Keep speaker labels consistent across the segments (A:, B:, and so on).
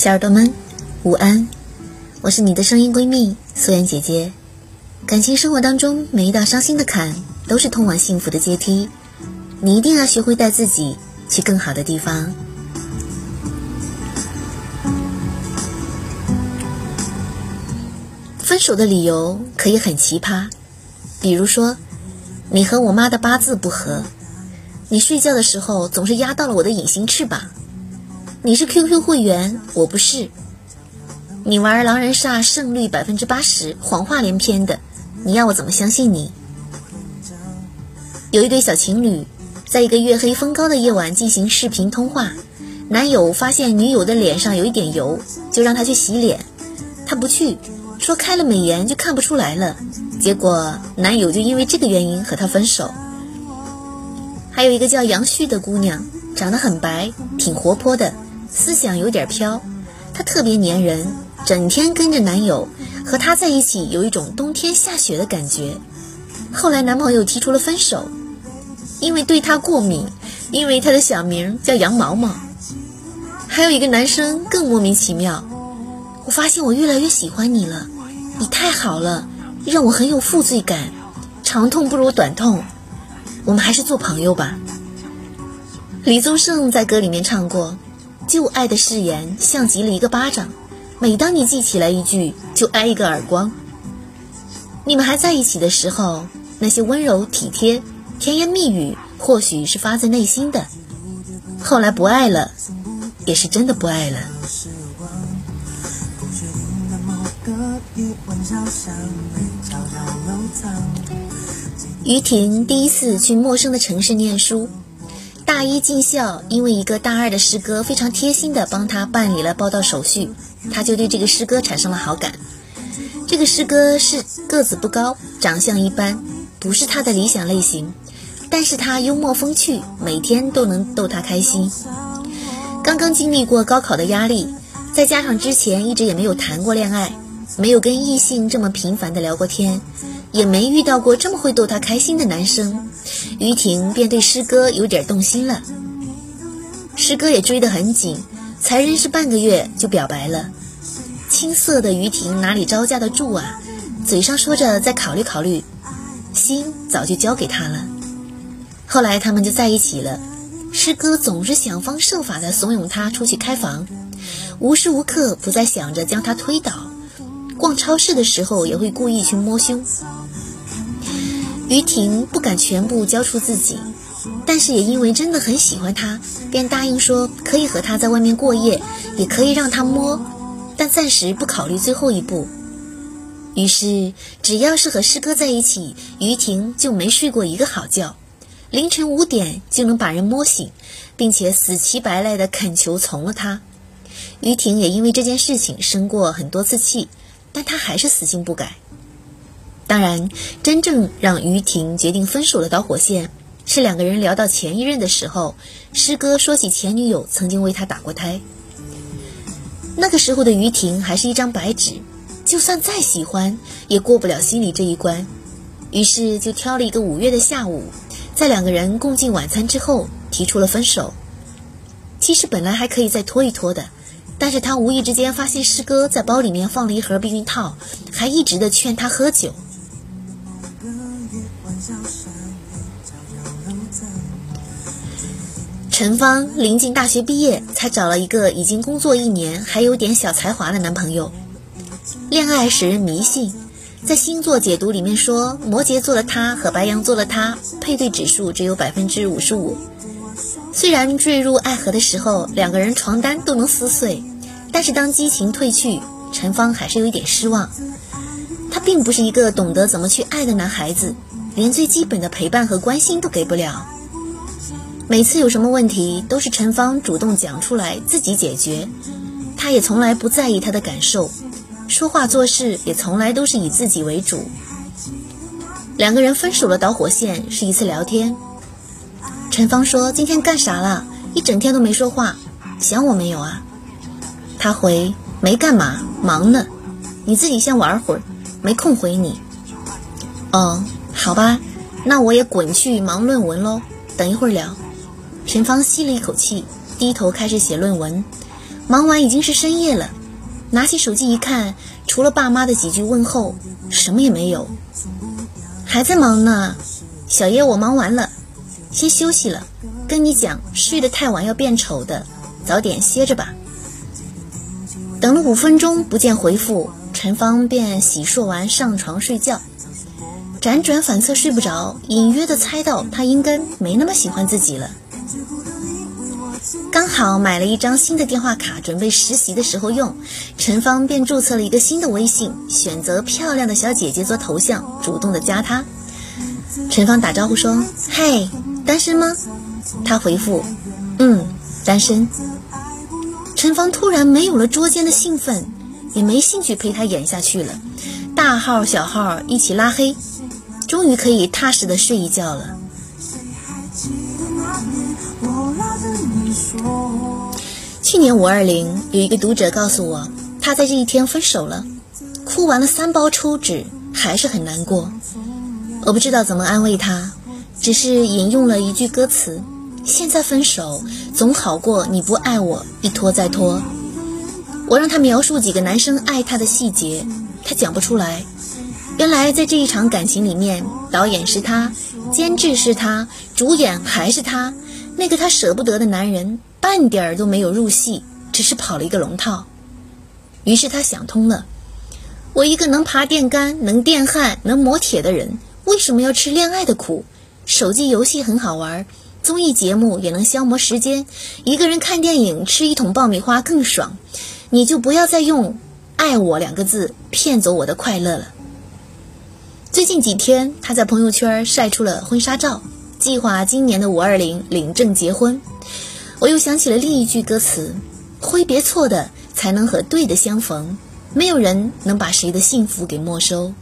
A: 小耳朵们，午安！我是你的声音闺蜜素颜姐姐。感情生活当中，每一道伤心的坎，都是通往幸福的阶梯。你一定要学会带自己去更好的地方。分手的理由可以很奇葩，比如说，你和我妈的八字不合，你睡觉的时候总是压到了我的隐形翅膀。你是 QQ 会员，我不是。你玩狼人杀胜率百分之八十，谎话连篇的，你要我怎么相信你？有一对小情侣，在一个月黑风高的夜晚进行视频通话，男友发现女友的脸上有一点油，就让她去洗脸，她不去，说开了美颜就看不出来了，结果男友就因为这个原因和她分手。还有一个叫杨旭的姑娘，长得很白，挺活泼的。思想有点飘，她特别粘人，整天跟着男友，和他在一起有一种冬天下雪的感觉。后来男朋友提出了分手，因为对她过敏，因为他的小名叫杨毛毛。还有一个男生更莫名其妙，我发现我越来越喜欢你了，你太好了，让我很有负罪感，长痛不如短痛，我们还是做朋友吧。李宗盛在歌里面唱过。旧爱的誓言像极了一个巴掌，每当你记起来一句，就挨一个耳光。你们还在一起的时候，那些温柔体贴、甜言蜜语，或许是发自内心的；后来不爱了，也是真的不爱了。于婷第一次去陌生的城市念书。大一进校，因为一个大二的师哥非常贴心的帮他办理了报到手续，他就对这个师哥产生了好感。这个师哥是个子不高，长相一般，不是他的理想类型，但是他幽默风趣，每天都能逗他开心。刚刚经历过高考的压力，再加上之前一直也没有谈过恋爱，没有跟异性这么频繁的聊过天。也没遇到过这么会逗她开心的男生，于婷便对师哥有点动心了。师哥也追得很紧，才认识半个月就表白了。青涩的于婷哪里招架得住啊？嘴上说着再考虑考虑，心早就交给他了。后来他们就在一起了。师哥总是想方设法的怂恿她出去开房，无时无刻不在想着将她推倒。逛超市的时候也会故意去摸胸。于婷不敢全部交出自己，但是也因为真的很喜欢他，便答应说可以和他在外面过夜，也可以让他摸，但暂时不考虑最后一步。于是，只要是和师哥在一起，于婷就没睡过一个好觉，凌晨五点就能把人摸醒，并且死乞白赖的恳求从了他。于婷也因为这件事情生过很多次气，但他还是死性不改。当然，真正让于婷决定分手的导火线是两个人聊到前一任的时候，师哥说起前女友曾经为他打过胎。那个时候的于婷还是一张白纸，就算再喜欢也过不了心里这一关，于是就挑了一个五月的下午，在两个人共进晚餐之后提出了分手。其实本来还可以再拖一拖的。但是他无意之间发现师哥在包里面放了一盒避孕套，还一直的劝他喝酒。陈芳临近大学毕业，才找了一个已经工作一年还有点小才华的男朋友。恋爱使人迷信，在星座解读里面说，摩羯座的他和白羊座的他配对指数只有百分之五十五。虽然坠入爱河的时候，两个人床单都能撕碎，但是当激情褪去，陈芳还是有一点失望。他并不是一个懂得怎么去爱的男孩子，连最基本的陪伴和关心都给不了。每次有什么问题，都是陈芳主动讲出来自己解决，他也从来不在意他的感受，说话做事也从来都是以自己为主。两个人分手的导火线是一次聊天，陈芳说：“今天干啥了？一整天都没说话，想我没有啊？”他回：“没干嘛，忙呢。你自己先玩会儿，没空回你。”哦，好吧，那我也滚去忙论文喽，等一会儿聊。陈芳吸了一口气，低头开始写论文。忙完已经是深夜了，拿起手机一看，除了爸妈的几句问候，什么也没有。还在忙呢，小叶，我忙完了，先休息了。跟你讲，睡得太晚要变丑的，早点歇着吧。等了五分钟不见回复，陈芳便洗漱完上床睡觉。辗转反侧睡不着，隐约的猜到他应该没那么喜欢自己了。刚好买了一张新的电话卡，准备实习的时候用，陈芳便注册了一个新的微信，选择漂亮的小姐姐做头像，主动的加他。陈芳打招呼说：“嘿，单身吗？”他回复：“嗯，单身。”陈芳突然没有了捉奸的兴奋，也没兴趣陪他演下去了，大号小号一起拉黑，终于可以踏实的睡一觉了。去年五二零，有一个读者告诉我，他在这一天分手了，哭完了三包抽纸，还是很难过。我不知道怎么安慰他，只是引用了一句歌词：“现在分手总好过你不爱我，一拖再拖。”我让他描述几个男生爱他的细节，他讲不出来。原来在这一场感情里面，导演是他，监制是他，主演还是他。那个他舍不得的男人，半点儿都没有入戏，只是跑了一个龙套。于是他想通了：我一个能爬电杆、能电焊、能磨铁的人，为什么要吃恋爱的苦？手机游戏很好玩，综艺节目也能消磨时间，一个人看电影、吃一桶爆米花更爽。你就不要再用“爱我”两个字骗走我的快乐了。最近几天，他在朋友圈晒出了婚纱照。计划今年的五二零领证结婚，我又想起了另一句歌词：挥别错的，才能和对的相逢。没有人能把谁的幸福给没收。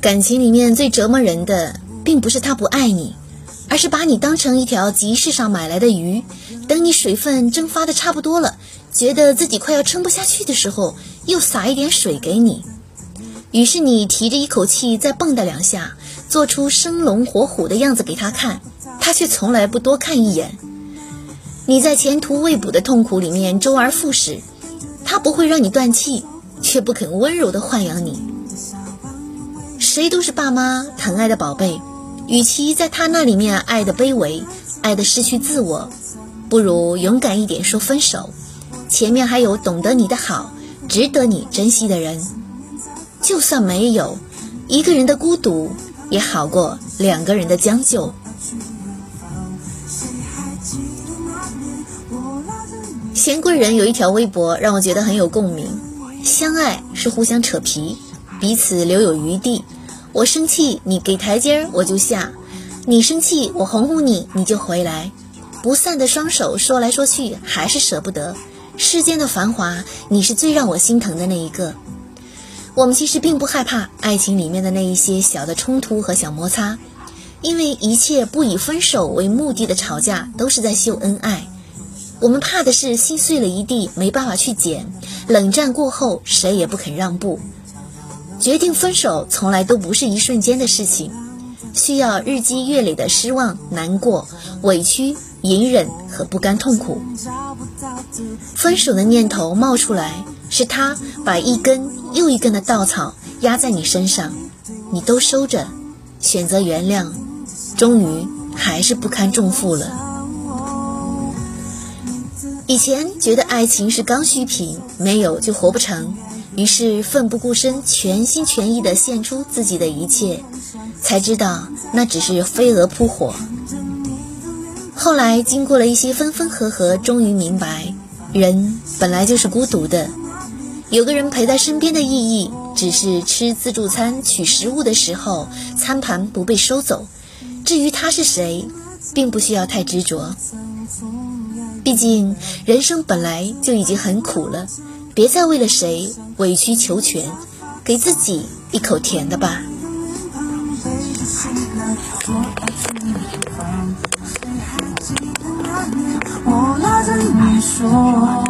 A: 感情里面最折磨人的，并不是他不爱你，而是把你当成一条集市上买来的鱼，等你水分蒸发的差不多了，觉得自己快要撑不下去的时候，又撒一点水给你。于是你提着一口气再蹦跶两下。做出生龙活虎的样子给他看，他却从来不多看一眼。你在前途未卜的痛苦里面周而复始，他不会让你断气，却不肯温柔的豢养你。谁都是爸妈疼爱的宝贝，与其在他那里面爱的卑微，爱的失去自我，不如勇敢一点说分手。前面还有懂得你的好，值得你珍惜的人。就算没有一个人的孤独。也好过两个人的将就。贤贵人有一条微博让我觉得很有共鸣：相爱是互相扯皮，彼此留有余地。我生气，你给台阶儿我就下；你生气，我哄哄你，你就回来。不散的双手，说来说去还是舍不得。世间的繁华，你是最让我心疼的那一个。我们其实并不害怕爱情里面的那一些小的冲突和小摩擦，因为一切不以分手为目的的吵架都是在秀恩爱。我们怕的是心碎了一地，没办法去捡。冷战过后，谁也不肯让步。决定分手从来都不是一瞬间的事情，需要日积月累的失望、难过、委屈、隐忍和不甘痛苦。分手的念头冒出来。是他把一根又一根的稻草压在你身上，你都收着，选择原谅，终于还是不堪重负了。以前觉得爱情是刚需品，没有就活不成，于是奋不顾身，全心全意地献出自己的一切，才知道那只是飞蛾扑火。后来经过了一些分分合合，终于明白，人本来就是孤独的。有个人陪在身边的意义，只是吃自助餐取食物的时候，餐盘不被收走。至于他是谁，并不需要太执着。毕竟人生本来就已经很苦了，别再为了谁委曲求全，给自己一口甜的吧。我拉着你说。